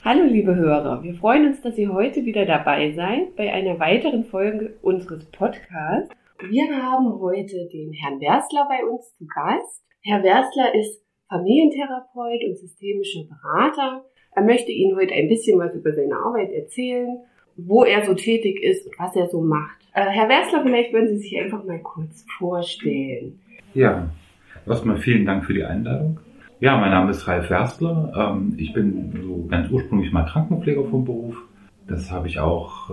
Hallo liebe Hörer, wir freuen uns, dass ihr heute wieder dabei seid bei einer weiteren Folge unseres Podcasts. Wir haben heute den Herrn Werstler bei uns zu Gast. Herr Werstler ist Familientherapeut und systemischer Berater. Er möchte Ihnen heute ein bisschen was über seine Arbeit erzählen, wo er so tätig ist und was er so macht. Äh, Herr Werstler, vielleicht würden Sie sich einfach mal kurz vorstellen. Ja, erstmal vielen Dank für die Einladung. Ja, mein Name ist Ralf Werstler. Ähm, ich bin so ganz ursprünglich mal Krankenpfleger vom Beruf. Das habe ich auch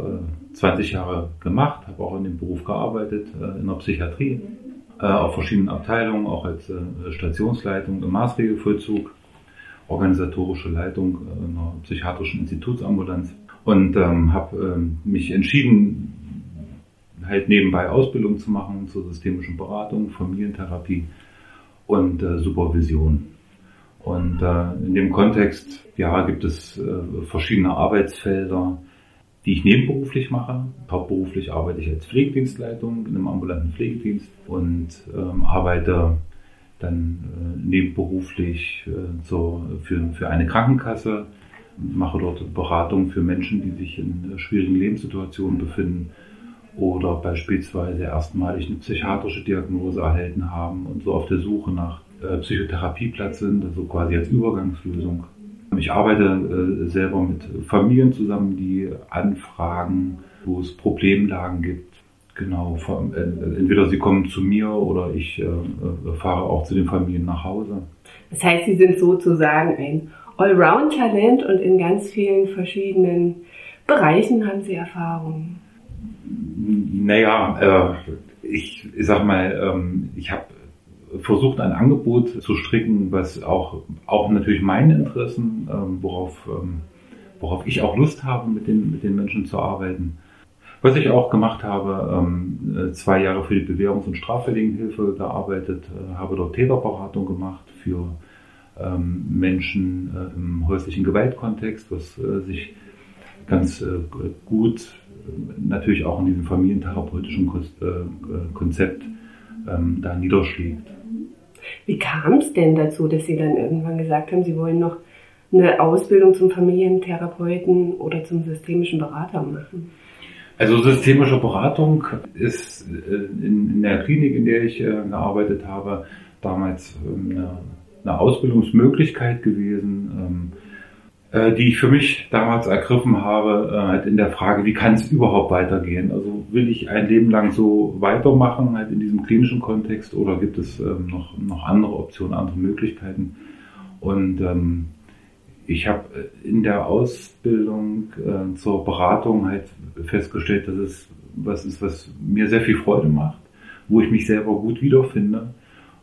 20 äh, Jahre gemacht, habe auch in dem Beruf gearbeitet, äh, in der Psychiatrie, äh, auf verschiedenen Abteilungen, auch als Stationsleitung im Maßregelvollzug, organisatorische Leitung in einer psychiatrischen Institutsambulanz und ähm, habe ähm, mich entschieden, halt nebenbei Ausbildung zu machen zur systemischen Beratung, Familientherapie und Supervision. Und äh, in dem Kontext, ja, gibt es äh, verschiedene Arbeitsfelder, die ich nebenberuflich mache. Hauptberuflich arbeite ich als Pflegedienstleitung in einem ambulanten Pflegedienst und ähm, arbeite dann äh, nebenberuflich äh, so für, für eine Krankenkasse, mache dort Beratung für Menschen, die sich in äh, schwierigen Lebenssituationen befinden oder beispielsweise erstmalig eine psychiatrische Diagnose erhalten haben und so auf der Suche nach Psychotherapieplatz sind, also quasi als Übergangslösung. Ich arbeite äh, selber mit Familien zusammen, die anfragen, wo es Problemlagen gibt. Genau, äh, entweder sie kommen zu mir oder ich fahre auch zu den Familien nach Hause. Das heißt, Sie sind sozusagen ein Allround-Talent und in ganz vielen verschiedenen Bereichen haben Sie Erfahrungen. Naja, ich, ich sag mal, ähm, ich habe versucht, ein Angebot zu stricken, was auch, auch natürlich meine Interessen, ähm, worauf, ähm, worauf ich auch Lust habe, mit den, mit den Menschen zu arbeiten. Was ich auch gemacht habe, ähm, äh, zwei Jahre für die Bewährungs- und Straffälligenhilfe gearbeitet, äh, habe dort Täterberatung gemacht für ähm, Menschen äh, im häuslichen Gewaltkontext, was äh, sich ganz äh, gut äh, natürlich auch in diesem familientherapeutischen Konzept ähm, da niederschlägt. Wie kam es denn dazu, dass Sie dann irgendwann gesagt haben, Sie wollen noch eine Ausbildung zum Familientherapeuten oder zum systemischen Berater machen? Also systemische Beratung ist äh, in, der Klinik, in der ich äh, gearbeitet habe, damals ähm, eine, Ausbildungsmöglichkeit gewesen ähm, äh, die ich für mich damals ergriffen habe, äh, halt in der Frage, wie kann es überhaupt weitergehen? Also will ich ein Leben lang so weitermachen, halt in diesem klinischen Kontext, oder gibt es ähm, noch, noch andere Optionen, andere Möglichkeiten? Und ähm, ich habe äh, in der Ausbildung äh, zur Beratung halt festgestellt, dass es was ist, was mir sehr viel Freude macht, wo ich mich selber gut wiederfinde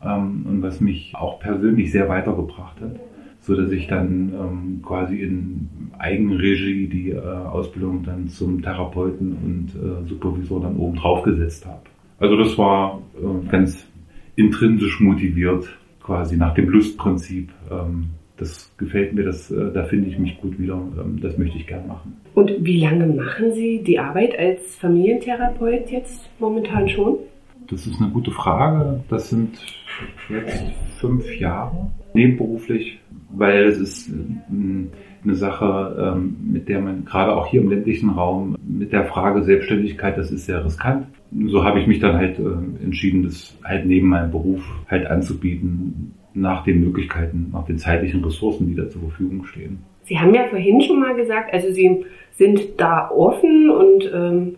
ähm, und was mich auch persönlich sehr weitergebracht hat so dass ich dann ähm, quasi in Eigenregie die äh, Ausbildung dann zum Therapeuten und äh, Supervisor dann oben drauf gesetzt habe. Also das war äh, ganz intrinsisch motiviert, quasi nach dem Lustprinzip. Ähm, das gefällt mir, das, äh, da finde ich mich gut wieder, ähm, das möchte ich gern machen. Und wie lange machen Sie die Arbeit als Familientherapeut jetzt momentan schon? Das ist eine gute Frage. Das sind jetzt fünf Jahre nebenberuflich weil es ist ähm, eine Sache, ähm, mit der man gerade auch hier im ländlichen Raum mit der Frage Selbstständigkeit, das ist sehr riskant. So habe ich mich dann halt äh, entschieden, das halt neben meinem Beruf halt anzubieten, nach den Möglichkeiten, nach den zeitlichen Ressourcen, die da zur Verfügung stehen. Sie haben ja vorhin schon mal gesagt, also Sie sind da offen und ähm,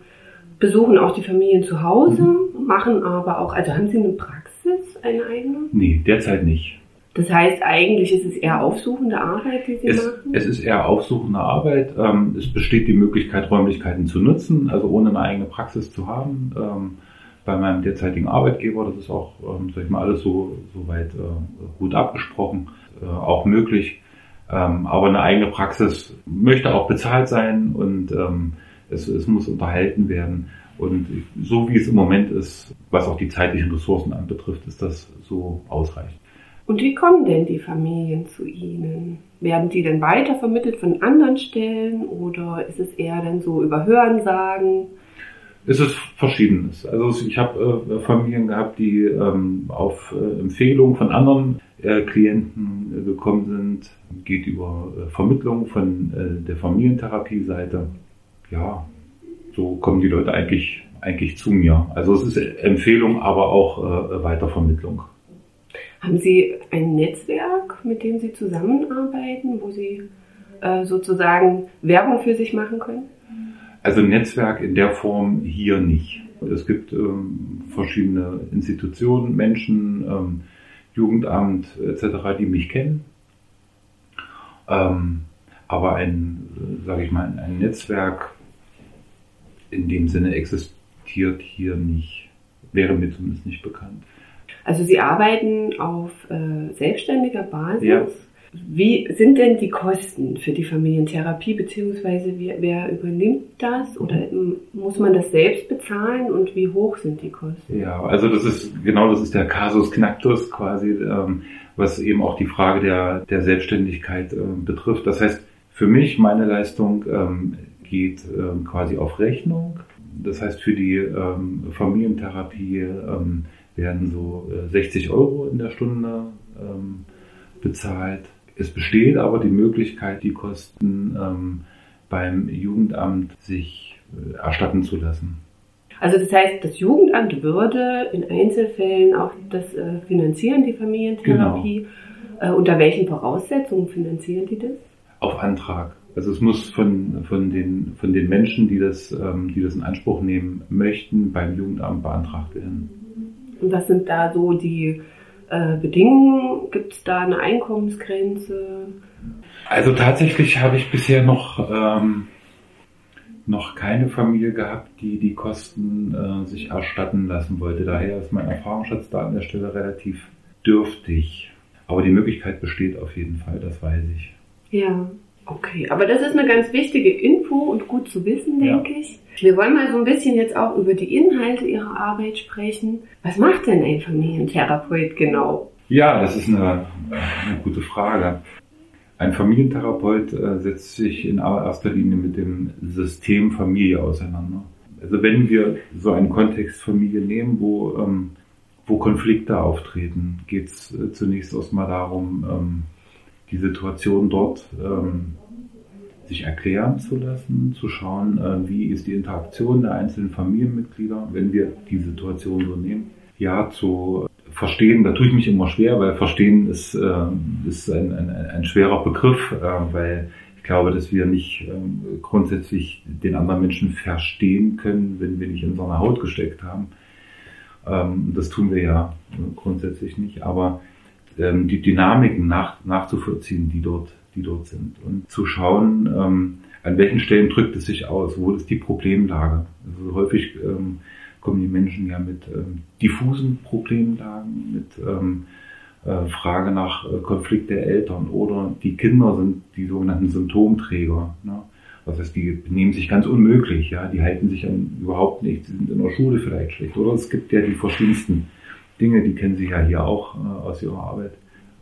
besuchen auch die Familien zu Hause, mhm. machen aber auch, also haben Sie eine Praxis, eine eigene? Nee, derzeit nicht. Das heißt, eigentlich ist es eher aufsuchende Arbeit, die Sie es, machen? Es ist eher aufsuchende Arbeit. Ähm, es besteht die Möglichkeit, Räumlichkeiten zu nutzen, also ohne eine eigene Praxis zu haben. Ähm, bei meinem derzeitigen Arbeitgeber, das ist auch, ähm, sag ich mal, alles so, so weit äh, gut abgesprochen, äh, auch möglich. aber eine eigene Praxis möchte auch bezahlt sein und es, es muss unterhalten werden. Und so wie es im Moment ist, was auch die zeitlichen Ressourcen anbetrifft, ist das so ausreichend. Und wie kommen denn die Familien zu Ihnen? Werden die denn weitervermittelt von anderen Stellen oder ist es eher dann so über Hörensagen? Es ist verschiedenes. Also ich habe äh, Familien gehabt, die ähm, auf äh, Empfehlung von anderen äh, Klienten äh, gekommen sind. Geht über äh, Vermittlung von äh, der Familientherapie-Seite. Ja, so kommen die Leute eigentlich eigentlich zu mir. Also es ist Empfehlung, aber auch Weitervermittlung. Haben Sie ein Netzwerk, mit dem Sie zusammenarbeiten, wo Sie äh, sozusagen Werbung für sich machen können? Also Netzwerk in der Form hier nicht. Es gibt ähm, verschiedene Institutionen, Menschen, ähm, Jugendamt etc., die mich kennen. Ähm, aber ein, sage ich mal, ein Netzwerk in dem Sinne existiert hier nicht, wäre mir zumindest nicht bekannt. Also Sie arbeiten auf äh, selbstständiger Basis. Ja. Wie sind denn die Kosten für die Familientherapie, beziehungsweise wer, wer, übernimmt das oder muss man das selbst bezahlen und wie hoch sind die Kosten? Ja, also das ist genau das ist der Casus Knacktus quasi, ähm, was eben auch die Frage der, der Selbstständigkeit äh, betrifft. Das heißt, für mich, meine Leistung ähm, geht ähm, quasi auf Rechnung. Das heißt, für die ähm, Familientherapie ähm, werden so äh, 60 Euro in der Stunde ähm, bezahlt. Es besteht aber die Möglichkeit, die Kosten ähm, beim Jugendamt sich äh, erstatten zu lassen. Also das heißt, das Jugendamt würde in Einzelfällen auch das äh, finanzieren, die Familientherapie. Genau. Äh, unter welchen Voraussetzungen finanzieren die das? Auf Antrag. Also es muss von, von, den, von den Menschen, die das, ähm, die das in Anspruch nehmen möchten, beim Jugendamt beantragt werden. Was sind da so die äh, Bedingungen? Gibt es da eine Einkommensgrenze? Also tatsächlich habe ich bisher noch, ähm, noch keine Familie gehabt, die die Kosten äh, sich erstatten lassen wollte. Daher ist mein Erfahrungsschatz da an der Stelle relativ dürftig. Aber die Möglichkeit besteht auf jeden Fall, das weiß ich. Ja. Okay, aber das ist eine ganz wichtige Info und gut zu wissen, denke ja. ich. Wir wollen mal so ein bisschen jetzt auch über die Inhalte Ihrer Arbeit sprechen. Was macht denn ein Familientherapeut genau? Ja, das ist eine, eine gute Frage. Ein Familientherapeut äh, setzt sich in allererster Linie mit dem System Familie auseinander. Also wenn wir so einen Kontext Familie nehmen, wo, ähm, wo Konflikte auftreten, geht es äh, zunächst erstmal darum, ähm, die Situation dort ähm, sich erklären zu lassen, zu schauen, äh, wie ist die Interaktion der einzelnen Familienmitglieder, wenn wir die Situation so nehmen. Ja, zu verstehen, da tue ich mich immer schwer, weil verstehen ist, äh, ist ein, ein, ein schwerer Begriff, äh, weil ich glaube, dass wir nicht äh, grundsätzlich den anderen Menschen verstehen können, wenn wir nicht in so einer Haut gesteckt haben. Ähm, das tun wir ja grundsätzlich nicht, aber ähm, die Dynamiken nach, nachzuvollziehen, die dort, die dort sind. Und zu schauen, ähm, an welchen Stellen drückt es sich aus, wo ist die Problemlage. Also häufig ähm, kommen die Menschen ja mit ähm, diffusen Problemlagen, mit ähm, äh, Frage nach äh, Konflikt der Eltern oder die Kinder sind die sogenannten Symptomträger. Ne? Das heißt, die benehmen sich ganz unmöglich, ja, die halten sich an überhaupt nicht, sie sind in der Schule vielleicht schlecht. Oder es gibt ja die verschiedensten Dinge, die kennen Sie ja hier auch äh, aus Ihrer Arbeit.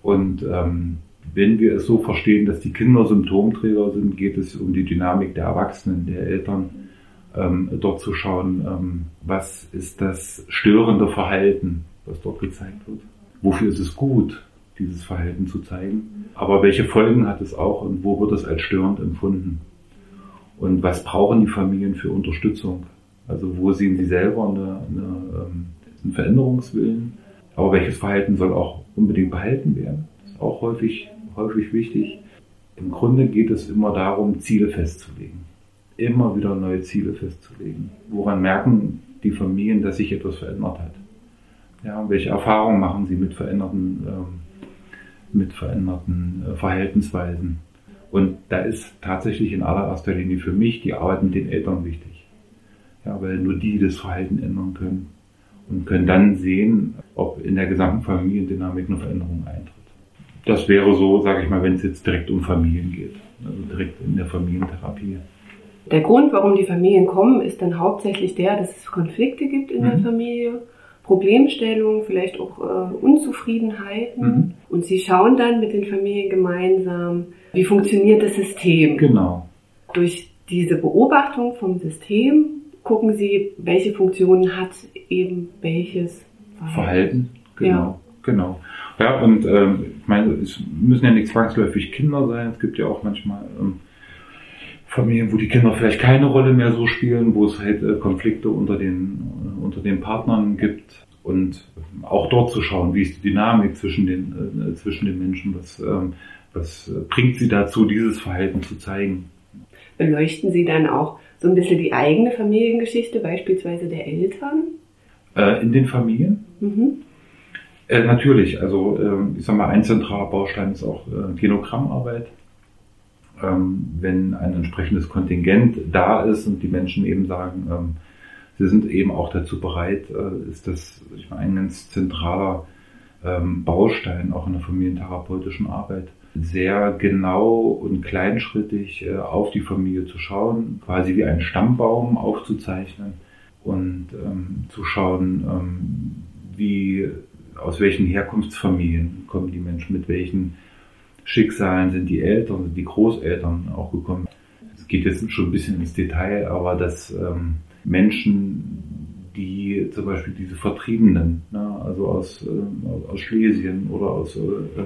Und ähm, wenn wir es so verstehen, dass die Kinder Symptomträger sind, geht es um die Dynamik der Erwachsenen, der Eltern, ähm, dort zu schauen, ähm, was ist das störende Verhalten, was dort gezeigt wird. Wofür ist es gut, dieses Verhalten zu zeigen? Aber welche Folgen hat es auch und wo wird es als störend empfunden? Und was brauchen die Familien für Unterstützung? Also wo sehen sie selber eine, eine ähm, einen Veränderungswillen. Aber welches Verhalten soll auch unbedingt behalten werden? Das ist auch häufig, häufig wichtig. Im Grunde geht es immer darum, Ziele festzulegen. Immer wieder neue Ziele festzulegen. Woran merken die Familien, dass sich etwas verändert hat? Ja, welche Erfahrungen machen sie mit veränderten, ähm, mit veränderten äh, Verhaltensweisen? Und da ist tatsächlich in allererster Linie für mich die Arbeit mit den Eltern wichtig. Ja, weil nur die das Verhalten ändern können und können dann sehen, ob in der gesamten Familiendynamik eine Veränderung eintritt. Das wäre so, sage ich mal, wenn es jetzt direkt um Familien geht, also direkt in der Familientherapie. Der Grund, warum die Familien kommen, ist dann hauptsächlich der, dass es Konflikte gibt in mhm. der Familie, Problemstellungen, vielleicht auch äh, Unzufriedenheiten. Mhm. Und sie schauen dann mit den Familien gemeinsam, wie funktioniert das System. Genau. Durch diese Beobachtung vom System gucken Sie, welche Funktionen hat eben welches Verhalten. Verhalten, genau, ja. genau. Ja, und ähm, ich meine, es müssen ja nicht zwangsläufig Kinder sein. Es gibt ja auch manchmal ähm, Familien, wo die Kinder vielleicht keine Rolle mehr so spielen, wo es halt äh, Konflikte unter den, äh, unter den Partnern gibt. Und auch dort zu schauen, wie ist die Dynamik zwischen den, äh, zwischen den Menschen, was, ähm, was bringt sie dazu, dieses Verhalten zu zeigen. Beleuchten Sie dann auch so ein bisschen die eigene Familiengeschichte, beispielsweise der Eltern? Äh, in den Familien? Mhm. Äh, natürlich, also äh, ich sag mal, ein zentraler Baustein ist auch äh, Genogrammarbeit. Ähm, wenn ein entsprechendes Kontingent da ist und die Menschen eben sagen, ähm, sie sind eben auch dazu bereit, äh, ist das ich meine, ein ganz zentraler ähm, Baustein auch in der familientherapeutischen Arbeit sehr genau und kleinschrittig äh, auf die Familie zu schauen, quasi wie einen Stammbaum aufzuzeichnen und ähm, zu schauen, ähm, wie aus welchen Herkunftsfamilien kommen die Menschen, mit welchen Schicksalen sind die Eltern, sind die Großeltern auch gekommen. Es geht jetzt schon ein bisschen ins Detail, aber dass ähm, Menschen, die zum Beispiel diese Vertriebenen, ne, also aus, äh, aus Schlesien oder aus äh,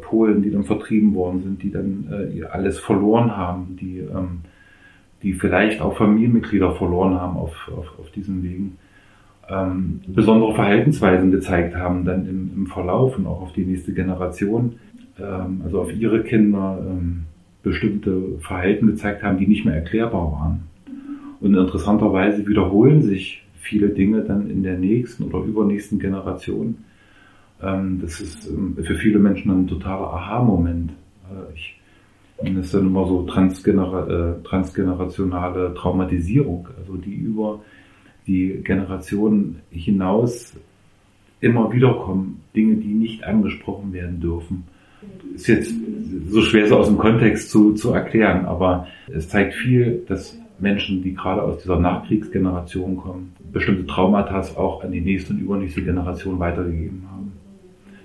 Polen, die dann vertrieben worden sind, die dann äh, alles verloren haben, die, ähm, die vielleicht auch Familienmitglieder verloren haben auf, auf, auf diesen Wegen, ähm, besondere Verhaltensweisen gezeigt haben, dann im, im Verlauf und auch auf die nächste Generation, ähm, also auf ihre Kinder ähm, bestimmte Verhalten gezeigt haben, die nicht mehr erklärbar waren. Und interessanterweise wiederholen sich viele Dinge dann in der nächsten oder übernächsten Generation. Ähm, das ist ähm, für viele Menschen ein totaler Aha-Moment. Äh, ich das ist dann immer so transgenera äh, transgenerationale Traumatisierung, also die über die Generationen hinaus immer wieder kommen, Dinge, die nicht angesprochen werden dürfen. Ist jetzt so schwer so aus dem Kontext zu, zu erklären, aber es zeigt viel, dass Menschen, die gerade aus dieser Nachkriegsgeneration kommen, bestimmte Traumata auch an die nächste und übernächste Generation weitergegeben haben.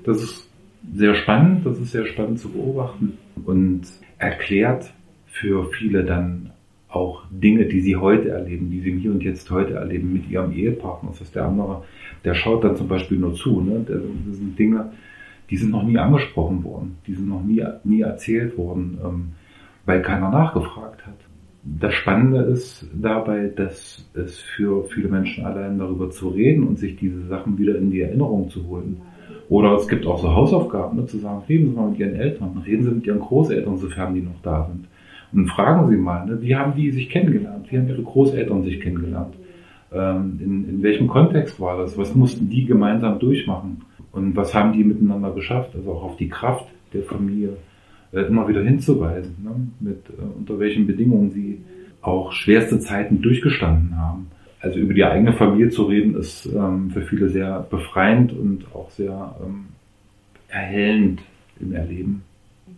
Das ist sehr spannend, das ist sehr spannend zu beobachten und erklärt für viele dann auch Dinge, die sie heute erleben, die sie im Hier und Jetzt heute erleben mit ihrem Ehepartner. Das heißt, der andere, der schaut dann zum Beispiel nur zu. Ne? Das sind Dinge, die sind noch nie angesprochen worden, die sind noch nie, nie erzählt worden, ähm, weil keiner nachgefragt hat. Das Spannende ist dabei, dass es für viele Menschen allein darüber zu reden und sich diese Sachen wieder in die Erinnerung zu holen. Oder es gibt auch so Hausaufgaben, ne, zu sagen, reden Sie mal mit Ihren Eltern, reden Sie mit Ihren Großeltern, sofern die noch da sind. Und fragen Sie mal, ne, wie haben die sich kennengelernt? Wie haben Ihre Großeltern sich kennengelernt? Ähm, in, in welchem Kontext war das? Was mussten die gemeinsam durchmachen? Und was haben die miteinander geschafft? Also auch auf die Kraft der Familie äh, immer wieder hinzuweisen, ne? mit äh, unter welchen Bedingungen sie auch schwerste Zeiten durchgestanden haben. Also über die eigene Familie zu reden, ist ähm, für viele sehr befreiend und auch sehr ähm, erhellend im Erleben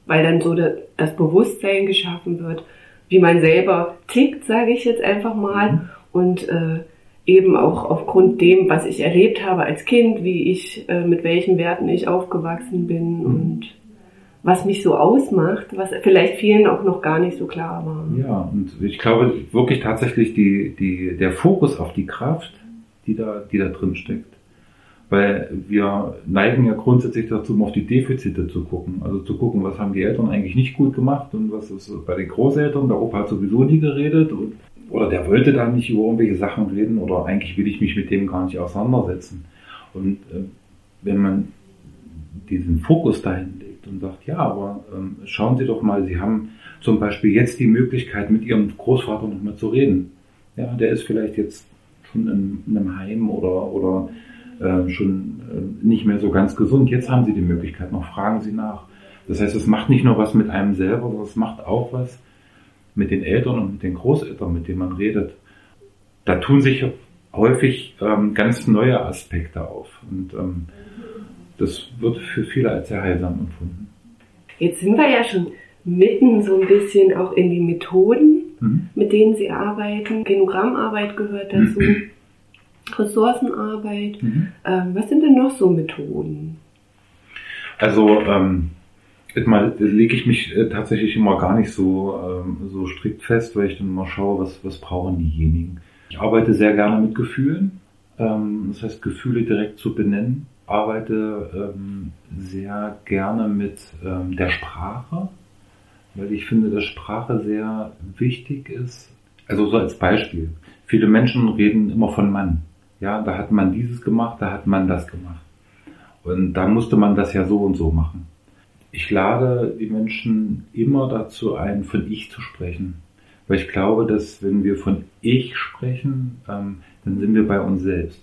weil dann so das Bewusstsein geschaffen wird, wie man selber tickt, sage ich jetzt einfach mal. Mhm. Und äh, eben auch aufgrund dem, was ich erlebt habe als Kind, wie ich, äh, mit welchen Werten ich aufgewachsen bin mhm. und was mich so ausmacht, was vielleicht vielen auch noch gar nicht so klar war. Ja, und ich glaube wirklich tatsächlich die, die, der Fokus auf die Kraft, die da, die da drin steckt, weil wir neigen ja grundsätzlich dazu, um auf die Defizite zu gucken. Also zu gucken, was haben die Eltern eigentlich nicht gut gemacht und was ist bei den Großeltern, der Opa hat sowieso nie geredet und, oder der wollte da nicht über irgendwelche Sachen reden oder eigentlich will ich mich mit dem gar nicht auseinandersetzen. Und äh, wenn man diesen Fokus dahin legt und sagt, ja, aber ähm, schauen Sie doch mal, Sie haben zum Beispiel jetzt die Möglichkeit, mit Ihrem Großvater noch mal zu reden. Ja, der ist vielleicht jetzt schon in, in einem Heim oder, oder äh, schon äh, nicht mehr so ganz gesund. Jetzt haben sie die Möglichkeit, noch fragen sie nach. Das heißt, es macht nicht nur was mit einem selber, sondern es macht auch was mit den Eltern und mit den Großeltern, mit denen man redet. Da tun sich häufig ähm, ganz neue Aspekte auf. Und ähm, das wird für viele als sehr heilsam empfunden. Jetzt sind wir ja schon mitten so ein bisschen auch in die Methoden, mhm. mit denen Sie arbeiten. Genogrammarbeit gehört dazu. Ressourcenarbeit. Mhm. Ähm, was sind denn noch so Methoden? Also ähm, mal lege ich mich äh, tatsächlich immer gar nicht so, ähm, so strikt fest, weil ich dann mal schaue, was, was brauchen diejenigen. Ich arbeite sehr gerne mit Gefühlen, ähm, das heißt Gefühle direkt zu benennen. Arbeite ähm, sehr gerne mit ähm, der Sprache, weil ich finde, dass Sprache sehr wichtig ist. Also so als Beispiel. Viele Menschen reden immer von Mann. Ja, da hat man dieses gemacht, da hat man das gemacht. Und da musste man das ja so und so machen. Ich lade die Menschen immer dazu ein, von ich zu sprechen. Weil ich glaube, dass wenn wir von ich sprechen, ähm, dann sind wir bei uns selbst.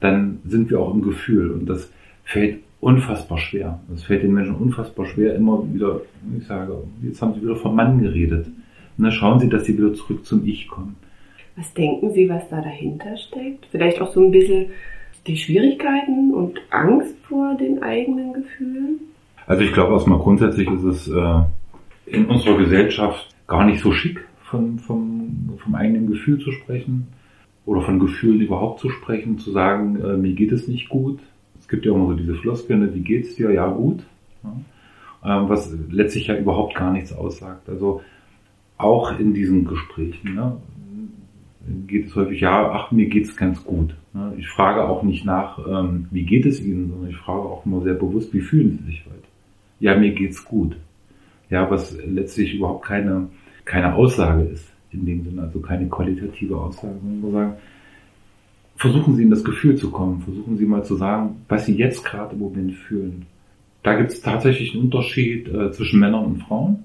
Dann sind wir auch im Gefühl. Und das fällt unfassbar schwer. Das fällt den Menschen unfassbar schwer, immer wieder, ich sage, jetzt haben sie wieder vom Mann geredet. Und dann schauen sie, dass sie wieder zurück zum Ich kommen. Was denken Sie, was da dahinter steckt? Vielleicht auch so ein bisschen die Schwierigkeiten und Angst vor den eigenen Gefühlen? Also ich glaube erstmal grundsätzlich ist es äh, in unserer Gesellschaft gar nicht so schick, von, vom, vom eigenen Gefühl zu sprechen oder von Gefühlen überhaupt zu sprechen, zu sagen, äh, mir geht es nicht gut. Es gibt ja immer so diese Floskeln, ne, wie geht's dir? Ja, gut. Ja. Ähm, was letztlich ja überhaupt gar nichts aussagt. Also auch in diesen Gesprächen. Ne? geht es häufig, ja, ach, mir geht's ganz gut. Ne? Ich frage auch nicht nach, ähm, wie geht es Ihnen, sondern ich frage auch immer sehr bewusst, wie fühlen Sie sich heute? Ja, mir geht's gut. Ja, was letztlich überhaupt keine, keine Aussage ist in dem Sinne, also keine qualitative Aussage, sondern wir sagen, versuchen Sie in das Gefühl zu kommen, versuchen Sie mal zu sagen, was Sie jetzt gerade im Moment fühlen. Da gibt es tatsächlich einen Unterschied äh, zwischen Männern und Frauen.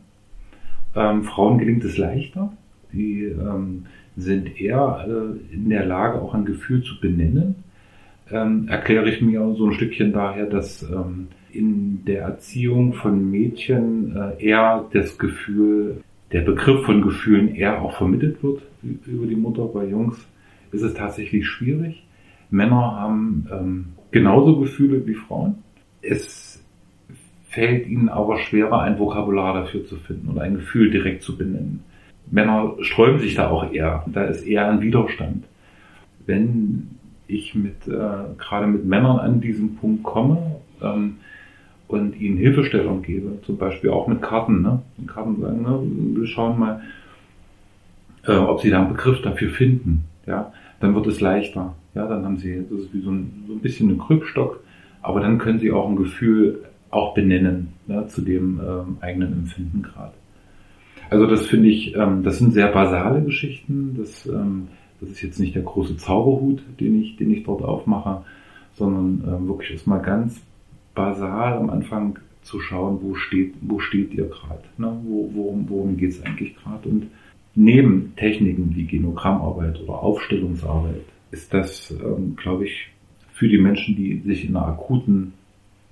Ähm, Frauen gelingt es leichter, die ähm, sind eher äh, in der Lage, auch ein Gefühl zu benennen. Ähm, erkläre ich mir so ein Stückchen daher, dass ähm, in der Erziehung von Mädchen äh, eher das Gefühl, der Begriff von Gefühlen eher auch vermittelt wird über die Mutter. Bei Jungs ist es tatsächlich schwierig. Männer haben ähm, genauso Gefühle wie Frauen. Es fällt ihnen aber schwerer, ein Vokabular dafür zu finden und ein Gefühl direkt zu benennen. Männer sträuben sich da auch eher. Da ist eher ein Widerstand. Wenn ich mit, äh, gerade mit Männern an diesen Punkt komme ähm, und ihnen Hilfestellung gebe, zum Beispiel auch mit Karten, ne? Mit Karten sagen, ne? wir schauen mal, äh, ob sie da einen Begriff dafür finden, ja, dann wird es leichter. Ja, dann haben sie, das ist wie so ein, so ein bisschen ein Krückstock, aber dann können sie auch ein Gefühl auch benennen, ja, zu dem ähm, eigenen Empfinden gerade. Also das finde ich, ähm, das sind sehr basale Geschichten. Das, ähm, das ist jetzt nicht der große Zauberhut, den ich, den ich dort aufmache, sondern ähm, wirklich erstmal ganz basal am Anfang zu schauen, wo steht, wo steht ihr gerade, ne? wo, worum, worum geht es eigentlich gerade. Und neben Techniken wie Genogrammarbeit oder Aufstellungsarbeit ist das, ähm, glaube ich, für die Menschen, die sich in einer akuten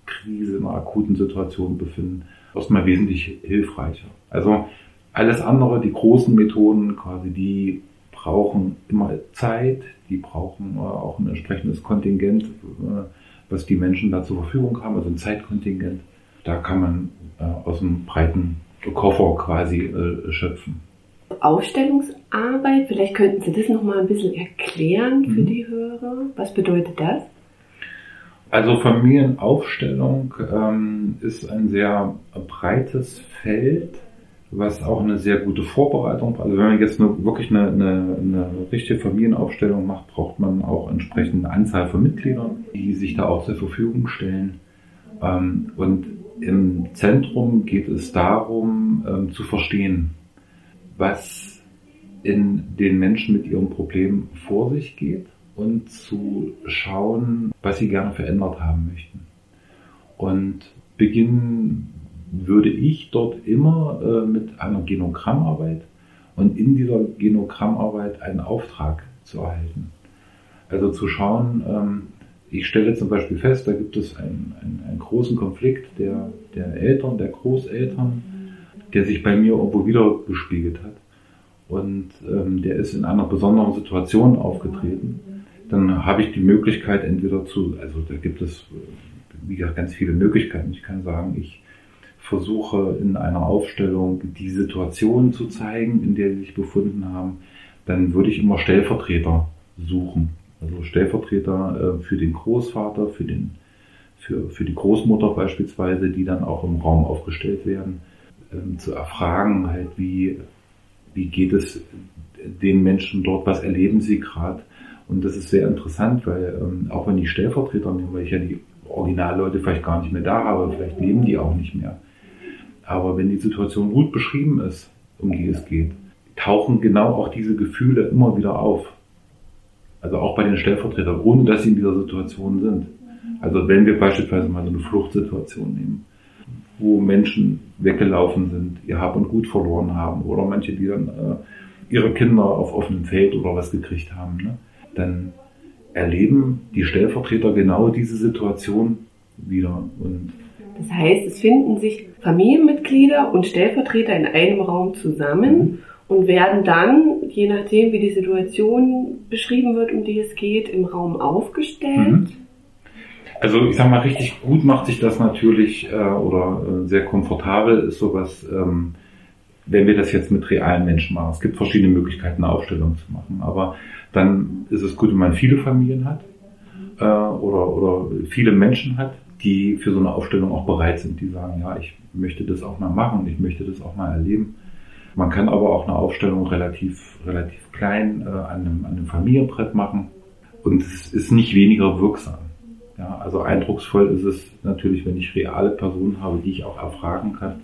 Krise, in einer akuten Situation befinden, erstmal wesentlich hilfreicher. Also alles andere, die großen Methoden quasi, die brauchen immer Zeit, die brauchen äh, auch ein entsprechendes Kontingent, äh, was die Menschen da zur Verfügung haben, also ein Zeitkontingent. Da kann man äh, aus einem breiten Koffer quasi schöpfen. Ausstellungsarbeit, vielleicht könnten Sie das nochmal ein bisschen erklären für mhm. die Hörer. Was bedeutet das? Also Familienaufstellung ähm, ist ein sehr breites Feld was auch eine sehr gute Vorbereitung. Also wenn man jetzt eine, wirklich eine, eine, eine richtige Familienaufstellung macht, braucht man auch entsprechende Anzahl von Mitgliedern, die sich da auch zur Verfügung stellen. Ähm, und im Zentrum geht es darum, ähm, zu verstehen, was in den Menschen mit ihrem Problem vor sich geht und zu schauen, was sie gerne verändert haben möchten. Und beginnen würde ich dort immer äh, mit einer Genogrammarbeit und in dieser Genogrammarbeit einen Auftrag zu erhalten. Also zu schauen, ähm, ich stelle zum Beispiel fest, da gibt es einen, einen, einen großen Konflikt der, der Eltern, der Großeltern, der sich bei mir irgendwo wieder gespiegelt hat. Und ähm, der ist in einer besonderen Situation aufgetreten. Dann habe ich die Möglichkeit entweder zu, also da gibt es, äh, wie ganz viele Möglichkeiten. Ich kann sagen, ich versuche in einer Aufstellung die Situation zu zeigen, in der sie sich befunden haben, dann würde ich immer Stellvertreter suchen. Also Stellvertreter äh, für den Großvater, für, den, für, für die Großmutter beispielsweise, die dann auch im Raum aufgestellt werden, ähm, zu erfragen, halt wie, wie geht es den Menschen dort, was erleben sie gerade. Und das ist sehr interessant, weil ähm, auch wenn die Stellvertreter nehmen, weil ich ja die Originalleute vielleicht gar nicht mehr da habe, vielleicht leben die auch nicht mehr. Aber wenn die Situation gut beschrieben ist, um die es geht, tauchen genau auch diese Gefühle immer wieder auf. Also auch bei den Stellvertretern, ohne dass sie in dieser Situation sind. Also wenn wir beispielsweise mal so eine Fluchtsituation nehmen, wo Menschen weggelaufen sind, ihr Hab und Gut verloren haben oder manche, die dann äh, ihre Kinder auf offenem Feld oder was gekriegt haben, ne? dann erleben die Stellvertreter genau diese Situation wieder. Und das heißt, es finden sich Familienmitglieder und Stellvertreter in einem Raum zusammen und werden dann, je nachdem wie die Situation beschrieben wird, um die es geht, im Raum aufgestellt. Mhm. Also ich sag mal, richtig gut macht sich das natürlich äh, oder äh, sehr komfortabel ist sowas, ähm, wenn wir das jetzt mit realen Menschen machen. Es gibt verschiedene Möglichkeiten, eine Aufstellung zu machen, aber dann ist es gut, wenn man viele Familien hat äh, oder, oder viele Menschen hat, die für so eine Aufstellung auch bereit sind, die sagen, ja, ich möchte das auch mal machen, ich möchte das auch mal erleben. Man kann aber auch eine Aufstellung relativ, relativ klein äh, an, einem, an einem Familienbrett machen und es ist nicht weniger wirksam. Ja, also eindrucksvoll ist es natürlich, wenn ich reale Personen habe, die ich auch erfragen kann.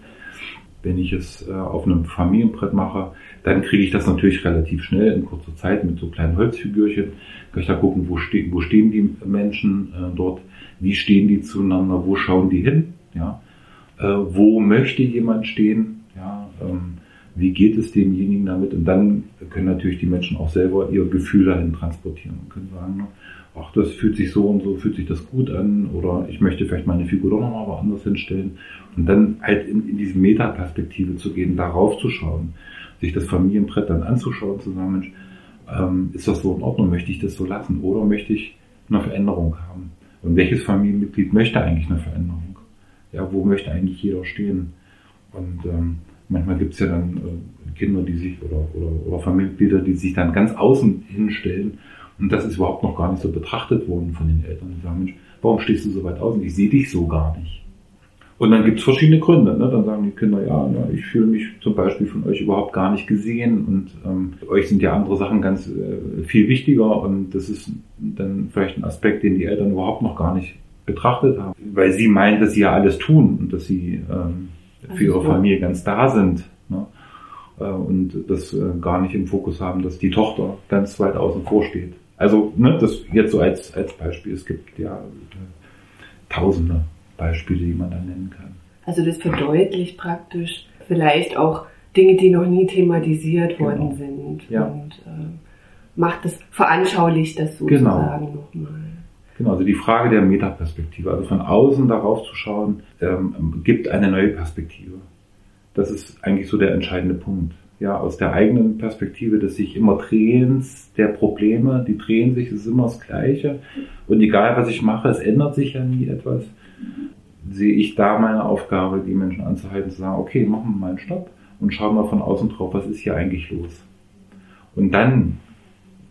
Wenn ich es äh, auf einem Familienbrett mache, dann kriege ich das natürlich relativ schnell in kurzer Zeit mit so kleinen Holzfigürchen. Kann ich da gucken, wo, ste wo stehen die Menschen äh, dort, wie stehen die zueinander, wo schauen die hin, ja, äh, wo möchte jemand stehen, ja, ähm, wie geht es demjenigen damit? Und dann können natürlich die Menschen auch selber ihr Gefühl dahin transportieren und können sagen, ach, das fühlt sich so und so, fühlt sich das gut an oder ich möchte vielleicht meine Figur doch nochmal woanders hinstellen. Und dann halt in, in diese Metaperspektive zu gehen, darauf zu schauen, sich das Familienbrett dann anzuschauen, zu sagen, Mensch, ähm, ist das so in Ordnung, möchte ich das so lassen? Oder möchte ich eine Veränderung haben? Und welches Familienmitglied möchte eigentlich eine Veränderung? Ja, wo möchte eigentlich jeder stehen? Und ähm, manchmal gibt es ja dann äh, Kinder, die sich oder, oder, oder Familienmitglieder, die sich dann ganz außen hinstellen und das ist überhaupt noch gar nicht so betrachtet worden von den Eltern. Die sagen, Mensch, warum stehst du so weit außen? Ich sehe dich so gar nicht. Und dann gibt es verschiedene Gründe. Ne? Dann sagen die Kinder, ja, ne, ich fühle mich zum Beispiel von euch überhaupt gar nicht gesehen und ähm, euch sind ja andere Sachen ganz äh, viel wichtiger und das ist dann vielleicht ein Aspekt, den die Eltern überhaupt noch gar nicht betrachtet haben, weil sie meinen, dass sie ja alles tun und dass sie ähm, für ihre Familie ganz da sind. Ne? Äh, und das äh, gar nicht im Fokus haben, dass die Tochter ganz weit außen vor steht. Also, ne, das jetzt so als, als Beispiel. Es gibt ja äh, tausende Beispiele, die man da nennen kann. Also das verdeutlicht praktisch vielleicht auch Dinge, die noch nie thematisiert genau. worden sind. Ja. Und äh, macht das, veranschaulicht das genau. sozusagen genau. nochmal. Genau, also die Frage der Metaperspektive, also von außen darauf zu schauen, ähm, gibt eine neue Perspektive. Das ist eigentlich so der entscheidende Punkt ja, aus der eigenen Perspektive des sich immer Drehens der Probleme, die drehen sich, es ist immer das Gleiche. Und egal was ich mache, es ändert sich ja nie etwas, sehe ich da meine Aufgabe, die Menschen anzuhalten, zu sagen, okay, machen wir mal einen Stopp und schauen mal von außen drauf, was ist hier eigentlich los. Und dann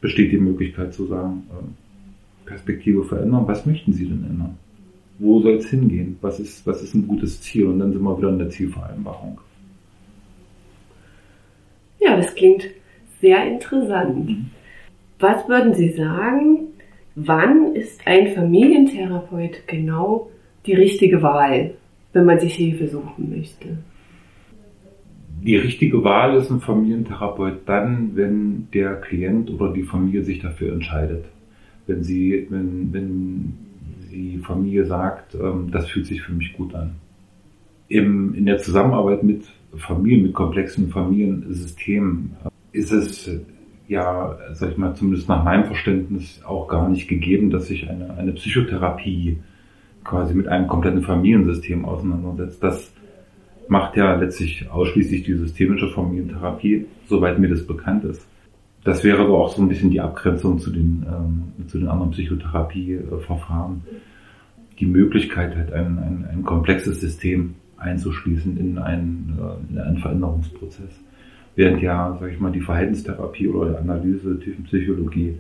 besteht die Möglichkeit zu sagen, äh, Perspektive verändern, was möchten Sie denn ändern? Wo soll es hingehen? Was ist, was ist ein gutes Ziel? Und dann sind wir wieder in der Zielvereinbarung. Ja, das klingt sehr interessant. Was würden Sie sagen, wann ist ein Familientherapeut genau die richtige Wahl, wenn man sich Hilfe suchen möchte? Die richtige Wahl ist ein Familientherapeut dann, wenn der Klient oder die Familie sich dafür entscheidet. Wenn sie, wenn, wenn die Familie sagt, ähm, das fühlt sich für mich gut an. Im, in der Zusammenarbeit mit Familien, mit komplexen Familiensystemen ist es ja, sag ich mal, zumindest nach meinem Verständnis auch gar nicht gegeben, dass sich eine, eine Psychotherapie quasi mit einem kompletten Familiensystem auseinandersetzt. Das macht ja letztlich ausschließlich die systemische Familientherapie, soweit mir das bekannt ist. Das wäre aber auch so ein bisschen die Abgrenzung zu den, ähm, zu den anderen Psychotherapieverfahren. Die Möglichkeit, halt ein, ein, ein komplexes System einzuschließen in einen, äh, in einen Veränderungsprozess. Während ja, sage ich mal, die Verhaltenstherapie oder Analyse, Tiefenpsychologie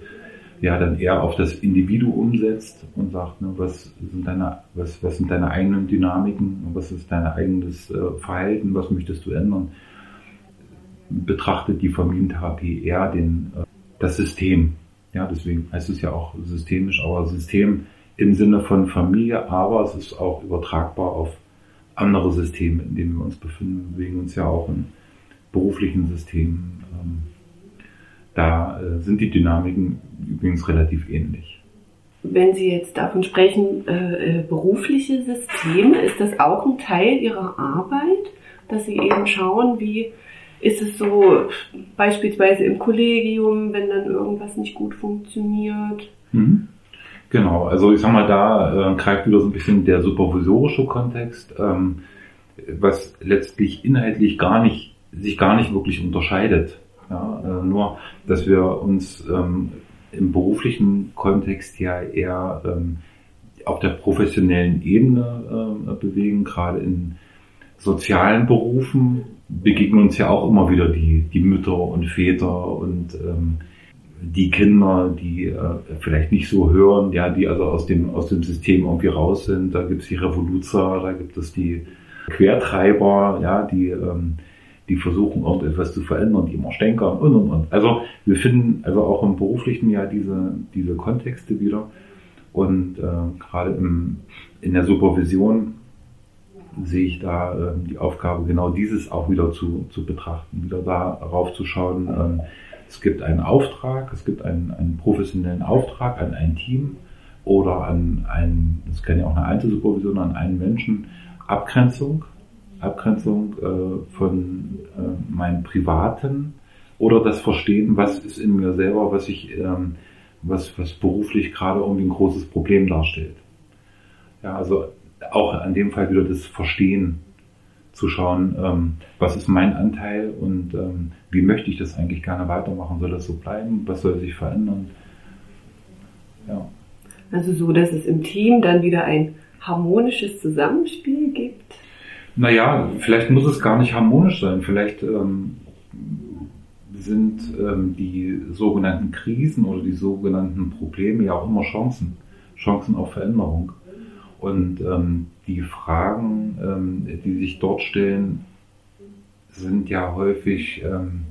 ja dann eher auf das Individuum setzt und sagt, ne, was sind deine, was, was sind deine eigenen Dynamiken, was ist dein eigenes äh, Verhalten, was möchtest du ändern. betrachtet die Familientherapie eher den, äh, das System. Ja, deswegen heißt es ja auch systemisch, aber System im Sinne von Familie, aber es ist auch übertragbar auf andere Systeme, in denen wir uns befinden. Wir bewegen uns ja auch in beruflichen Systemen. Ähm, da äh, sind die Dynamiken übrigens relativ ähnlich. Wenn Sie jetzt davon sprechen, äh, äh, berufliche Systeme, ist das auch ein Teil Ihrer Arbeit, dass Sie eben schauen, wie ist es so beispielsweise im Kollegium, wenn dann irgendwas nicht gut funktioniert? Mhm. Genau, also ich sag mal, da äh, greift wieder so ein bisschen der supervisorische Kontext, ähm, was letztlich inhaltlich gar nicht, sich gar nicht wirklich unterscheidet. Ja, äh, nur, dass wir uns ähm, im beruflichen Kontext ja eher ähm, auf der professionellen Ebene äh, bewegen, gerade in sozialen Berufen begegnen uns ja auch immer wieder die, die Mütter und Väter und ähm, die Kinder, die äh, vielleicht nicht so hören, ja, die also aus dem, aus dem System irgendwie raus sind. Da gibt es die Revoluzer, da gibt es die Quertreiber, ja, die, ähm, die versuchen irgendetwas zu verändern, die immer stänkern und und und. Also wir finden also auch im beruflichen ja diese, diese Kontexte wieder. Und äh, gerade im, in der Supervision sehe ich da äh, die Aufgabe, genau dieses auch wieder zu, zu betrachten, wieder darauf zu schauen, ähm, es gibt einen Auftrag, es gibt einen, einen professionellen Auftrag an ein Team oder an einen, das kann ja auch eine Einzelsupervision, an einen Menschen, Abgrenzung, Abgrenzung äh, von äh, meinem Privaten oder das Verstehen, was ist in mir selber, was ich, ähm, was, was beruflich gerade irgendwie ein großes Problem darstellt. Ja, also auch an dem Fall wieder das Verstehen zu schauen, ähm, was ist mein Anteil und ähm, wie möchte ich das eigentlich gerne weitermachen? Soll das so bleiben? Was soll sich verändern? Ja. Also so, dass es im Team dann wieder ein harmonisches Zusammenspiel gibt? Naja, vielleicht muss es gar nicht harmonisch sein. Vielleicht ähm, sind ähm, die sogenannten Krisen oder die sogenannten Probleme ja auch immer Chancen. Chancen auf Veränderung. Und ähm, die Fragen, ähm, die sich dort stellen, sind ja häufig ähm,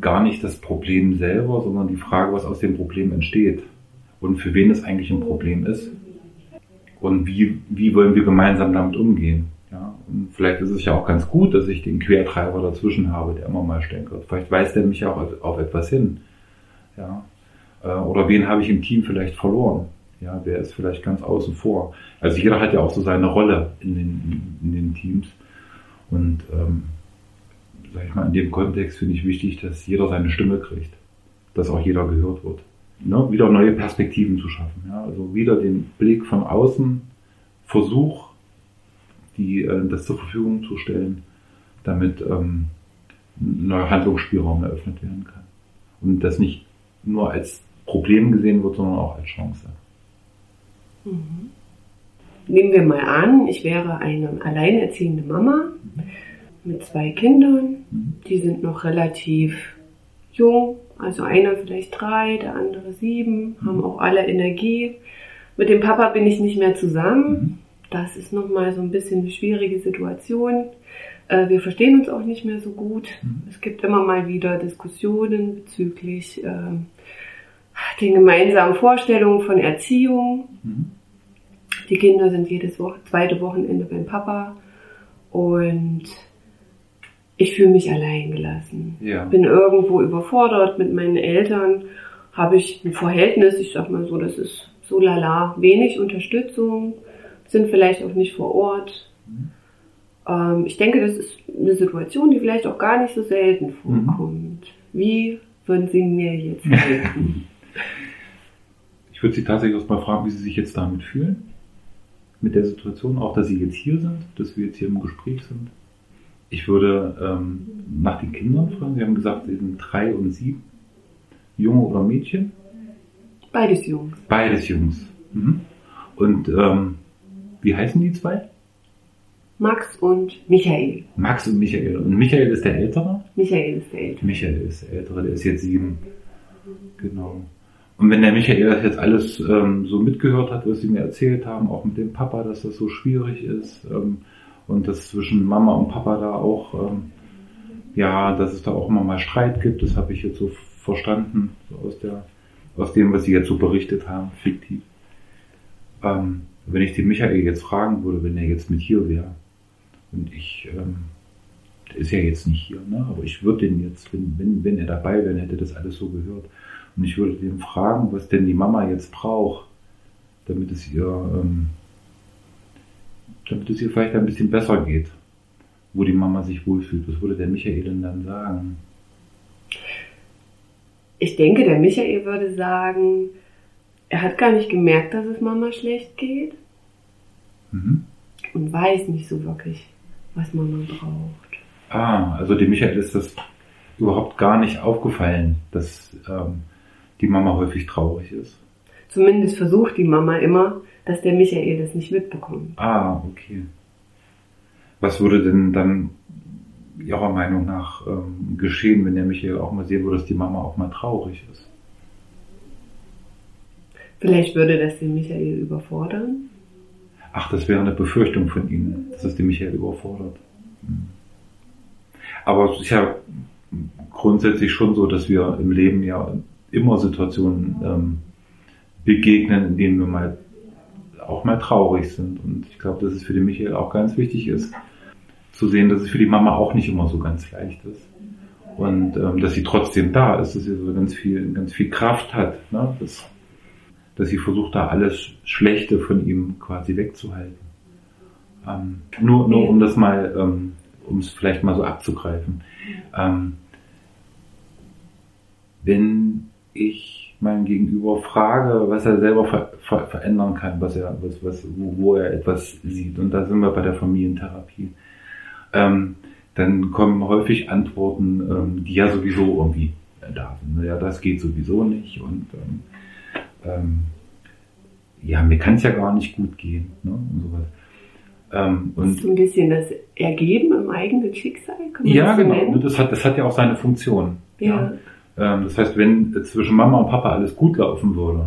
gar nicht das Problem selber, sondern die Frage, was aus dem Problem entsteht und für wen es eigentlich ein Problem ist und wie, wie wollen wir gemeinsam damit umgehen. Vielleicht ist es ja auch ganz gut, dass ich den Quertreiber dazwischen habe, der immer mal stänkert. Vielleicht weist er mich ja auch auf, auf etwas hin. Ja, äh, oder wen habe ich im Team vielleicht verloren? Ja, wer ist vielleicht ganz außen vor? Also jeder hat ja auch so seine Rolle in den, in den Teams. Und ähm, sag ich mal, in dem Kontext finde ich wichtig, dass jeder seine Stimme kriegt, dass auch jeder gehört wird. Ne? Wieder neue Perspektiven zu schaffen. Ja? Also wieder den Blick von außen, Versuch, die, äh, das zur Verfügung zu stellen, damit ähm, neuer Handlungsspielraum eröffnet werden kann. Und das nicht nur als Problem gesehen wird, sondern auch als Chance. Mhm. Nehmen wir mal an, ich wäre eine alleinerziehende Mama mit zwei Kindern. Die sind noch relativ jung, also einer vielleicht drei, der andere sieben, haben auch alle Energie. Mit dem Papa bin ich nicht mehr zusammen. Das ist nochmal so ein bisschen eine schwierige Situation. Äh, wir verstehen uns auch nicht mehr so gut. Es gibt immer mal wieder Diskussionen bezüglich äh, den gemeinsamen Vorstellungen von Erziehung. Mhm. Die Kinder sind jedes Woche, zweite Wochenende beim Papa und ich fühle mich allein gelassen. Ja. Bin irgendwo überfordert mit meinen Eltern, habe ich ein Verhältnis, ich sag mal so, das ist so lala, wenig Unterstützung, sind vielleicht auch nicht vor Ort. Mhm. Ähm, ich denke, das ist eine Situation, die vielleicht auch gar nicht so selten vorkommt. Mhm. Wie würden Sie mir jetzt helfen? Ich würde Sie tatsächlich erst mal fragen, wie Sie sich jetzt damit fühlen mit der Situation, auch dass Sie jetzt hier sind, dass wir jetzt hier im Gespräch sind. Ich würde ähm, nach den Kindern fragen. Sie haben gesagt, Sie sind drei und sieben. Junge oder Mädchen? Beides Jungs. Beides Jungs. Mhm. Und ähm, wie heißen die zwei? Max und Michael. Max und Michael. Und Michael ist der Ältere? Michael ist der Ältere. Michael ist der Ältere, der ist jetzt sieben. Genau. Und wenn der Michael das jetzt alles ähm, so mitgehört hat, was sie mir erzählt haben, auch mit dem Papa, dass das so schwierig ist ähm, und dass zwischen Mama und Papa da auch ähm, ja, dass es da auch immer mal Streit gibt, das habe ich jetzt so verstanden, so aus, der, aus dem, was Sie jetzt so berichtet haben, fiktiv. Ähm, wenn ich den Michael jetzt fragen würde, wenn er jetzt mit hier wäre, und ich, ähm, der ist ja jetzt nicht hier, ne? aber ich würde den jetzt, wenn, wenn, wenn er dabei wäre, hätte das alles so gehört. Und ich würde den fragen, was denn die Mama jetzt braucht, damit es ihr, ähm, damit es ihr vielleicht ein bisschen besser geht, wo die Mama sich wohlfühlt. Was würde der Michael denn dann sagen? Ich denke, der Michael würde sagen, er hat gar nicht gemerkt, dass es Mama schlecht geht. Mhm. Und weiß nicht so wirklich, was Mama braucht. Ah, also dem Michael ist das überhaupt gar nicht aufgefallen, dass ähm, die Mama häufig traurig ist. Zumindest versucht die Mama immer, dass der Michael das nicht mitbekommt. Ah, okay. Was würde denn dann Ihrer Meinung nach ähm, geschehen, wenn der Michael auch mal sehen würde, dass die Mama auch mal traurig ist? Vielleicht würde das den Michael überfordern. Ach, das wäre eine Befürchtung von Ihnen, dass es den Michael überfordert. Hm. Aber es ist ja grundsätzlich schon so, dass wir im Leben ja immer Situationen ähm, begegnen, in denen wir mal auch mal traurig sind. Und ich glaube, dass es für den Michael auch ganz wichtig ist, zu sehen, dass es für die Mama auch nicht immer so ganz leicht ist. Und ähm, dass sie trotzdem da ist, dass sie so ganz viel, ganz viel Kraft hat, ne? dass, dass sie versucht, da alles Schlechte von ihm quasi wegzuhalten. Ähm, nur, nur um das mal, ähm, um es vielleicht mal so abzugreifen. Ähm, wenn ich meinem Gegenüber frage, was er selber ver ver verändern kann, was er, was, was, wo, wo, er etwas sieht. Und da sind wir bei der Familientherapie. Ähm, dann kommen häufig Antworten, ähm, die ja sowieso irgendwie da sind. Ja, das geht sowieso nicht und ähm, ähm ja, mir kann es ja gar nicht gut gehen ne, und sowas. Ähm, und ist so ein bisschen das Ergeben im eigenen Schicksal? ja, das genau. Das hat, das hat ja auch seine Funktion. Ja. ja. Ähm, das heißt, wenn zwischen Mama und Papa alles gut laufen würde,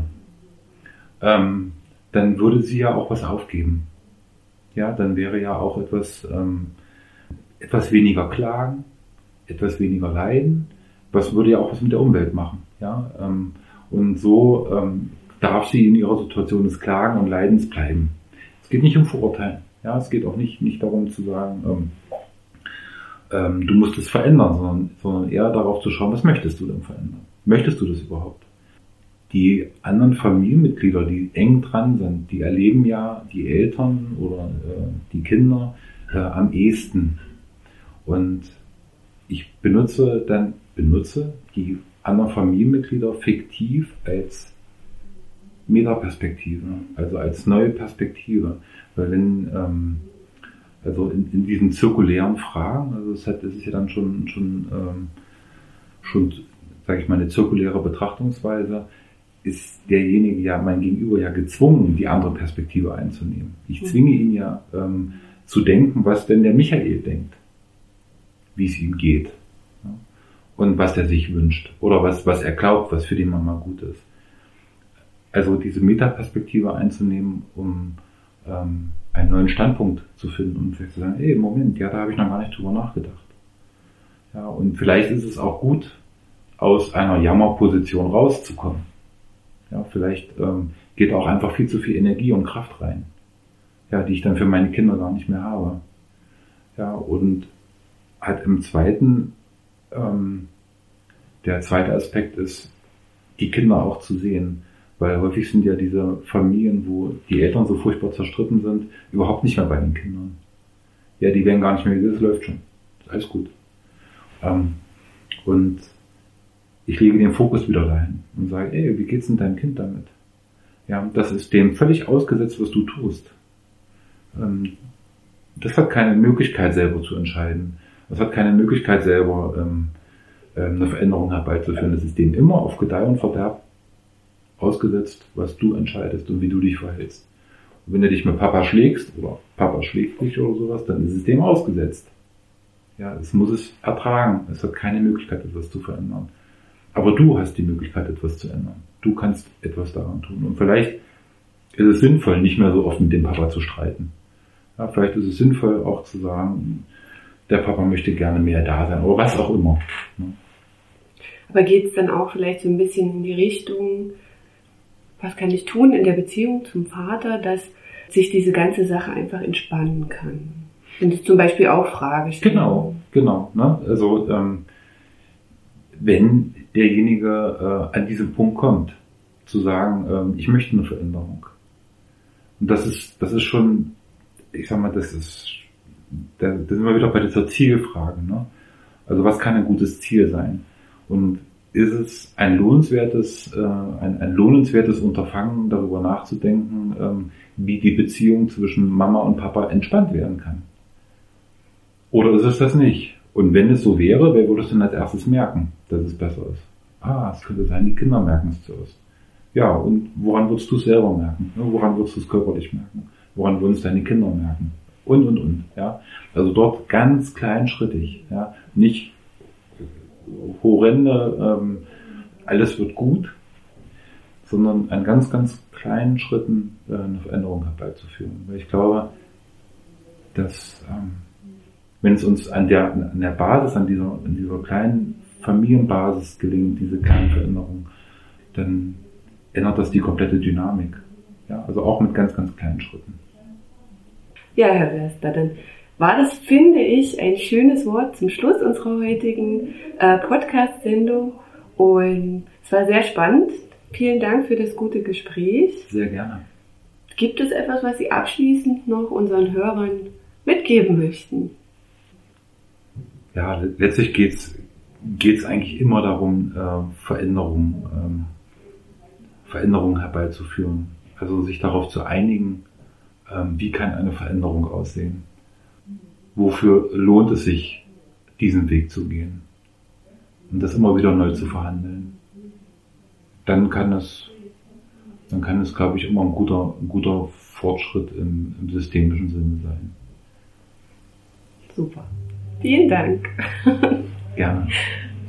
ähm, dann würde sie ja auch was aufgeben. Ja, dann wäre ja auch etwas, ähm, etwas weniger klagen, etwas weniger leiden. Was würde ja auch was mit der Umwelt machen. Ja, ähm, und so ähm, darf sie in ihrer Situation des Klagen und Leidens bleiben. Es geht nicht um Verurteilen. Ja, es geht auch nicht, nicht darum zu sagen, ähm, ähm, du musst es verändern, sondern, sondern eher darauf zu schauen, was möchtest du denn verändern? Möchtest du das überhaupt? Die anderen Familienmitglieder, die eng dran sind, die erleben ja die Eltern oder äh, die Kinder äh, am ehesten. Und ich benutze dann, benutze die anderen Familienmitglieder fiktiv als Metaperspektive, also als neue Perspektive. Weil wenn, ähm, also in, in diesen zirkulären Fragen, also es, hat, es ist ja dann schon, schon, ähm, schon, sage ich mal, eine zirkuläre Betrachtungsweise, ist derjenige ja, mein Gegenüber ja gezwungen, die andere Perspektive einzunehmen. Ich mhm. zwinge ihn ja ähm, zu denken, was denn der Michael denkt, wie es ihm geht? Und was er sich wünscht oder was, was er glaubt, was für die Mama gut ist. Also diese Metaperspektive einzunehmen, um ähm, einen neuen Standpunkt zu finden und vielleicht zu sagen, hey, Moment, ja, da habe ich noch gar nicht drüber nachgedacht. Ja, und vielleicht ist es auch gut, aus einer Jammerposition rauszukommen. Ja, vielleicht ähm, geht auch einfach viel zu viel Energie und Kraft rein, ja, die ich dann für meine Kinder gar nicht mehr habe. Ja, und halt im zweiten, ähm, der zweite Aspekt ist, die Kinder auch zu sehen. Weil häufig sind ja diese Familien, wo die Eltern so furchtbar zerstritten sind, überhaupt nicht mehr bei den Kindern. Ja, die werden gar nicht mehr, das läuft schon. Alles gut. Ähm, und ich lege den Fokus wieder dahin und sage, ey, wie geht's denn deinem Kind damit? Ja, das ist dem völlig ausgesetzt, was du tust. Ähm, das hat keine Möglichkeit selber zu entscheiden. Das hat keine Möglichkeit selber ähm eine Veränderung herbeizuführen. Das ist dem immer auf Gedeih und Verderb ausgesetzt, was du entscheidest und wie du dich verhältst. Und wenn du dich mit Papa schlägst oder Papa schlägt dich oder sowas, dann ist es dem ausgesetzt. Ja, es muss es ertragen. Es hat keine Möglichkeit, etwas zu verändern. Aber du hast die Möglichkeit, etwas zu ändern. Du kannst etwas daran tun. Und vielleicht ist es sinnvoll, nicht mehr so oft mit dem Papa zu streiten. Ja, vielleicht ist es sinnvoll, auch zu sagen, der Papa möchte gerne mehr da sein oder was auch immer. Ne? Aber geht es dann auch vielleicht so ein bisschen in die Richtung, was kann ich tun in der Beziehung zum Vater, dass sich diese ganze Sache einfach entspannen kann? Wenn ich zum Beispiel auch Frage stelle. Genau, genau. Ne? Also ähm, wenn derjenige äh, an diesen Punkt kommt, zu sagen, ähm, ich möchte eine Veränderung. Und das ist, das ist schon, ich sag mal, das ist, da, da sind wir wieder bei dieser Zielfrage. Ne? Also was kann ein gutes Ziel sein? Und ist es ein lohnenswertes, äh, ein, ein lohnenswertes Unterfangen, darüber nachzudenken, ähm, wie die Beziehung zwischen Mama und Papa entspannt werden kann? Oder ist es das nicht? Und wenn es so wäre, wer würde es denn als erstes merken, dass es besser ist? Ah, es könnte sein, die Kinder merken es zuerst. Ja, und woran würdest du es selber merken? Woran würdest du es körperlich merken? Woran würden es deine Kinder merken? Und, und, und. Ja? Also dort ganz kleinschrittig. Ja? Nicht horrende, ähm, alles wird gut, sondern an ganz, ganz kleinen Schritten äh, eine Veränderung herbeizuführen. Weil ich glaube, dass ähm, wenn es uns an der, an der Basis, an dieser, an dieser kleinen Familienbasis gelingt, diese kleinen Veränderungen, dann ändert das die komplette Dynamik. Ja, also auch mit ganz, ganz kleinen Schritten. Ja, Herr Wester, dann war das, finde ich, ein schönes Wort zum Schluss unserer heutigen äh, Podcast-Sendung. Und es war sehr spannend. Vielen Dank für das gute Gespräch. Sehr gerne. Gibt es etwas, was Sie abschließend noch unseren Hörern mitgeben möchten? Ja, letztlich geht es eigentlich immer darum, äh, Veränderungen, ähm, Veränderungen herbeizuführen. Also sich darauf zu einigen, wie kann eine Veränderung aussehen wofür lohnt es sich, diesen Weg zu gehen und das immer wieder neu zu verhandeln. Dann kann es, dann kann es, glaube ich, immer ein guter, ein guter Fortschritt im, im systemischen Sinne sein. Super. Vielen Dank. Gerne.